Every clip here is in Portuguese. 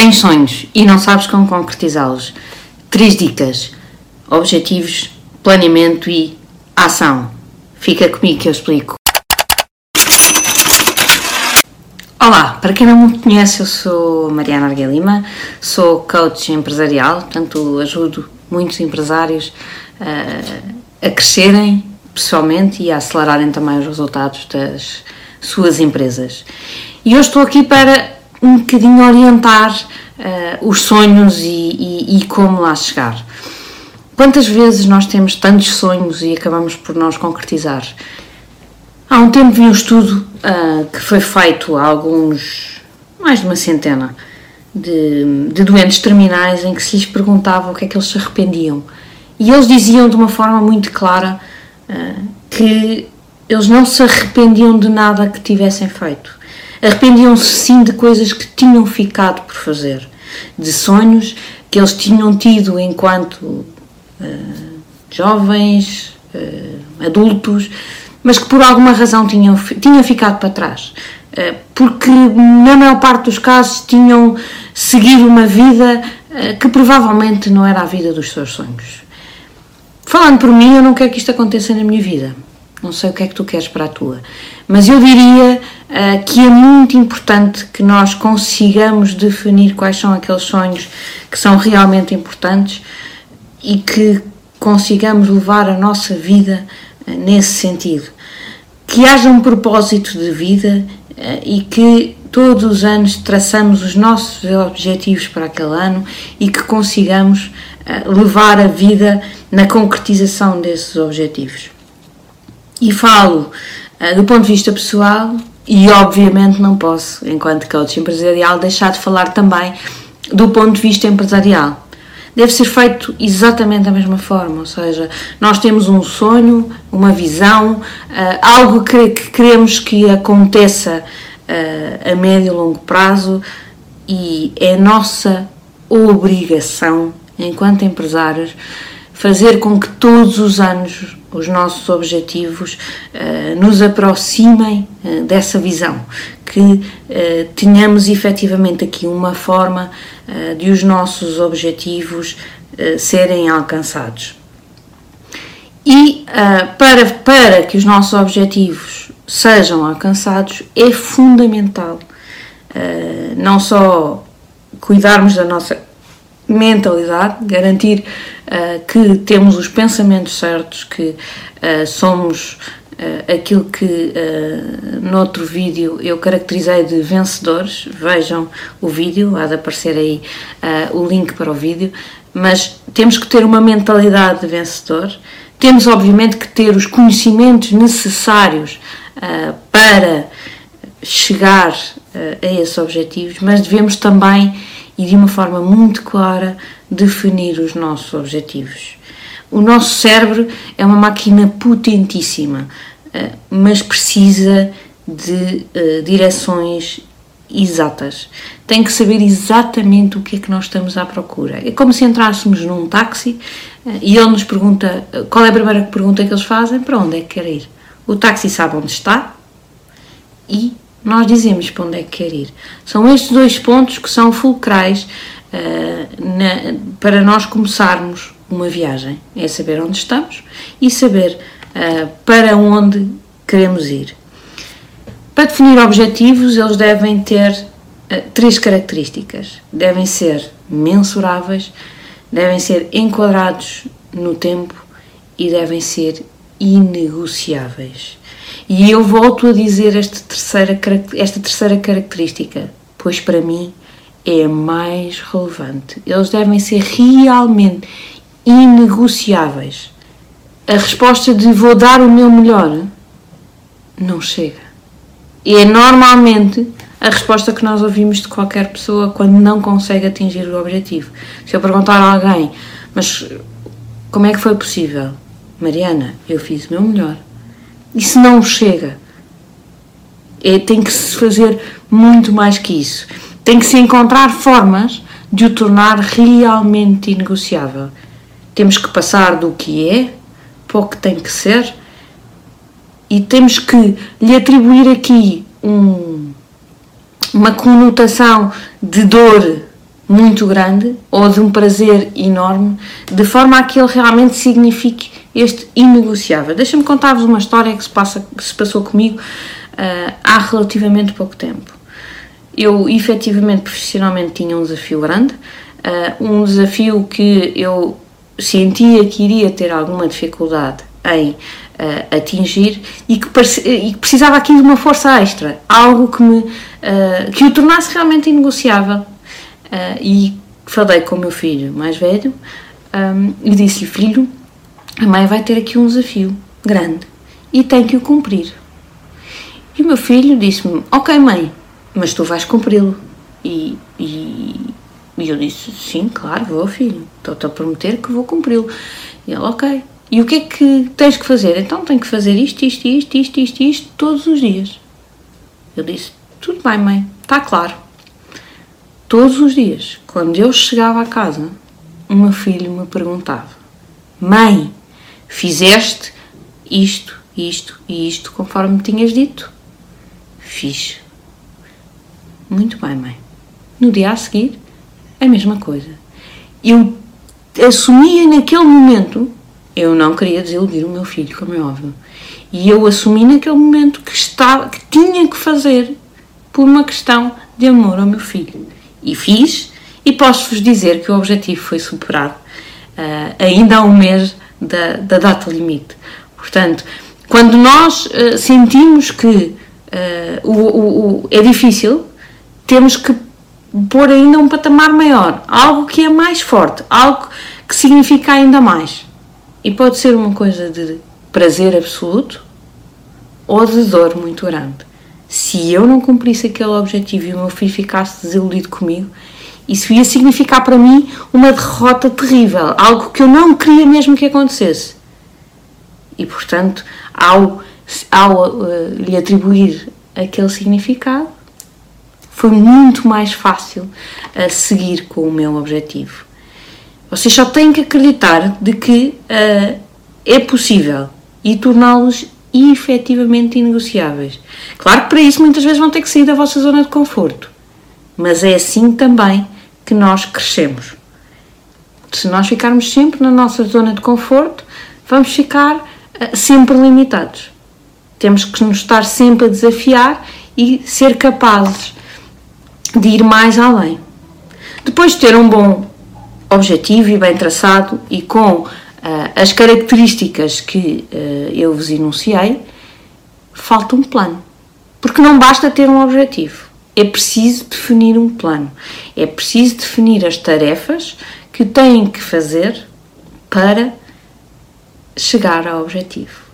Tens sonhos e não sabes como concretizá-los. Três dicas: objetivos, planeamento e ação. Fica comigo que eu explico. Olá, para quem não me conhece, eu sou Mariana Arguelima, sou coach empresarial, portanto ajudo muitos empresários uh, a crescerem pessoalmente e a acelerarem também os resultados das suas empresas. E hoje estou aqui para um bocadinho orientar uh, os sonhos e, e, e, como lá chegar. Quantas vezes nós temos tantos sonhos e acabamos por os concretizar? Há um tempo vi um estudo uh, que foi feito a alguns, mais de uma centena, de, de doentes terminais em que se lhes perguntava o que é que eles se arrependiam. E eles diziam de uma forma muito clara uh, que eles não se arrependiam de nada que tivessem feito Arrependiam-se sim de coisas que tinham ficado por fazer, de sonhos que eles tinham tido enquanto uh, jovens, uh, adultos, mas que por alguma razão tinham, tinham ficado para trás. Uh, porque na maior parte dos casos tinham seguido uma vida que provavelmente não era a vida dos seus sonhos. Falando por mim, eu não quero que isto aconteça na minha vida. Não sei o que é que tu queres para a tua. Mas eu diria uh, que é muito importante que nós consigamos definir quais são aqueles sonhos que são realmente importantes e que consigamos levar a nossa vida uh, nesse sentido. Que haja um propósito de vida uh, e que todos os anos traçamos os nossos objetivos para aquele ano e que consigamos levar a vida na concretização desses objetivos. E falo do ponto de vista pessoal e, obviamente, não posso, enquanto coach empresarial, deixar de falar também do ponto de vista empresarial. Deve ser feito exatamente da mesma forma, ou seja, nós temos um sonho, uma visão, uh, algo que, que, queremos que aconteça uh, a médio e longo prazo e é nossa obrigação, enquanto empresários, fazer com que todos os anos os nossos objetivos uh, nos aproximem uh, dessa visão, que uh, tenhamos efetivamente aqui uma forma de os nossos objetivos serem alcançados. E para, para que os nossos objetivos sejam alcançados, é fundamental não só cuidarmos da nossa mentalidade, garantir uh, que temos os pensamentos certos, que uh, somos uh, aquilo que uh, no outro vídeo eu caracterizei de vencedores. Vejam o vídeo, há de aparecer aí o link para o vídeo. Mas temos que ter uma mentalidade de vencedor, temos obviamente que ter os conhecimentos necessários para chegar a esses objetivos, mas devemos também e de uma forma muito clara definir os nossos objetivos. O nosso cérebro é uma máquina potentíssima, eh, mas precisa de uh, direções exatas. Tem que saber exatamente o que é que nós estamos à procura. É como se entrássemos num táxi uh, e ele nos pergunta qual é a primeira pergunta que eles fazem: para onde é que quer ir? O táxi sabe onde está e nós dizemos para onde é que quer ir. São estes dois pontos que são fulcrais uh, na, para nós começarmos uma viagem. É saber onde estamos e saber uh, para onde queremos ir. Para definir objetivos, eles devem ter uh, três características. Devem ser mensuráveis, devem ser enquadrados no tempo e devem ser inegociáveis. E eu volto a dizer esta terceira, esta terceira característica, pois para mim é mais relevante. Eles devem ser realmente inegociáveis. A resposta de vou dar o meu melhor não chega. E é normalmente a resposta que nós ouvimos de qualquer pessoa quando não consegue atingir o objetivo. Se eu perguntar a alguém, mas como é que foi possível? Mariana, eu fiz o meu melhor. Isso não chega. É, tem que se fazer muito mais que isso. Tem que se encontrar formas de o tornar realmente inegociável. Temos que passar do que é para o que tem que ser e temos que lhe atribuir aqui um, uma conotação de dor muito grande ou de um prazer enorme, de forma a que ele realmente signifique este inegociável. Deixa-me contar-vos uma história que se, passa, que se passou comigo uh, há relativamente pouco tempo. Eu, efetivamente, profissionalmente, tinha um desafio grande, uh, um desafio que eu sentia que iria ter alguma dificuldade em uh, atingir e que, e que, precisava aqui de uma força extra, algo que, me, que o tornasse realmente inegociável. E falei com o meu filho mais velho um, e disse-lhe: Filho, a mãe vai ter aqui um desafio grande e tem que o cumprir. E o meu filho disse-me: Ok, mãe, mas tu vais cumpri-lo. E, e, e, eu disse: Sim, claro, vou, filho, estou-te a prometer que vou cumpri-lo. E ele: Ok. E o que é que tens que fazer? Então tenho que fazer isto, isto, isto, isto, isto, isto, todos os dias. Eu disse: Tudo bem, mãe, está claro. Todos os dias, quando eu chegava a casa, o meu filho me perguntava: Mãe, fizeste isto, isto e isto conforme me tinhas dito? Fiz. Muito bem, mãe. No dia a seguir, a mesma coisa. Eu assumia naquele momento eu não queria desiludir o meu filho, como é óbvio. E eu assumi naquele momento que, estava, que tinha que fazer por uma questão de amor ao meu filho. E fiz, e posso-vos dizer que o objetivo foi superado uh, ainda há um mês da, da, data limite. Portanto, quando nós uh, sentimos que uh, o, o, o, é difícil, temos que pôr ainda um patamar maior, algo que é mais forte, algo que significa ainda mais. E pode ser uma coisa de prazer absoluto ou de dor muito grande. Se eu não cumprisse aquele objetivo e o meu filho ficasse desiludido comigo, isso ia significar para mim uma derrota terrível, algo que eu não queria mesmo que acontecesse. E portanto, ao, ao uh, lhe atribuir aquele significado, foi muito mais fácil a seguir com o meu objetivo. Vocês só têm que acreditar de que uh, é possível e torná-los efetivamente inegociáveis. Claro que para isso muitas vezes vão ter que sair da vossa zona de conforto, mas é assim também que nós crescemos. Se nós ficarmos sempre na nossa zona de conforto, vamos ficar uh, sempre limitados. Temos que nos estar sempre a desafiar e ser capazes de ir mais além. Depois de ter um bom objetivo e bem traçado e com uh, as características que uh, eu vos enunciei, falta um plano. Porque não basta ter um objetivo, é preciso definir um plano, é preciso definir as tarefas que têm que fazer para chegar ao objetivo.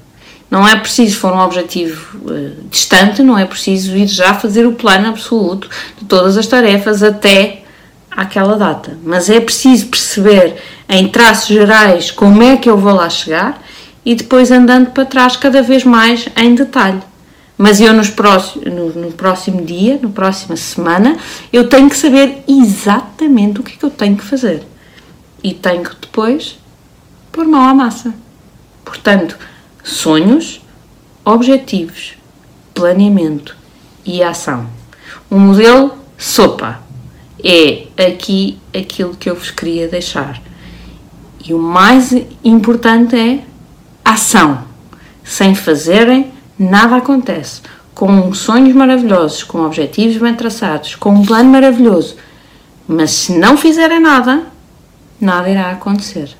Não é preciso, for um objetivo uh, distante, não é preciso ir já fazer o plano absoluto de todas as tarefas até àquela data. Mas é preciso perceber em traços gerais como é que eu vou lá chegar e depois andando para trás cada vez mais em detalhe. Mas eu nos próximo, no, no próximo dia, na próxima semana, eu tenho que saber exatamente o que é que eu tenho que fazer. E tenho que depois pôr mão à massa. Portanto, sonhos, objetivos, planeamento e ação. Um modelo sopa é aqui aquilo que eu vos queria deixar. E o mais importante é ação. Sem fazerem, nada acontece. Com sonhos maravilhosos, com objetivos bem traçados, com um plano maravilhoso. Mas se não fizerem nada, nada irá acontecer.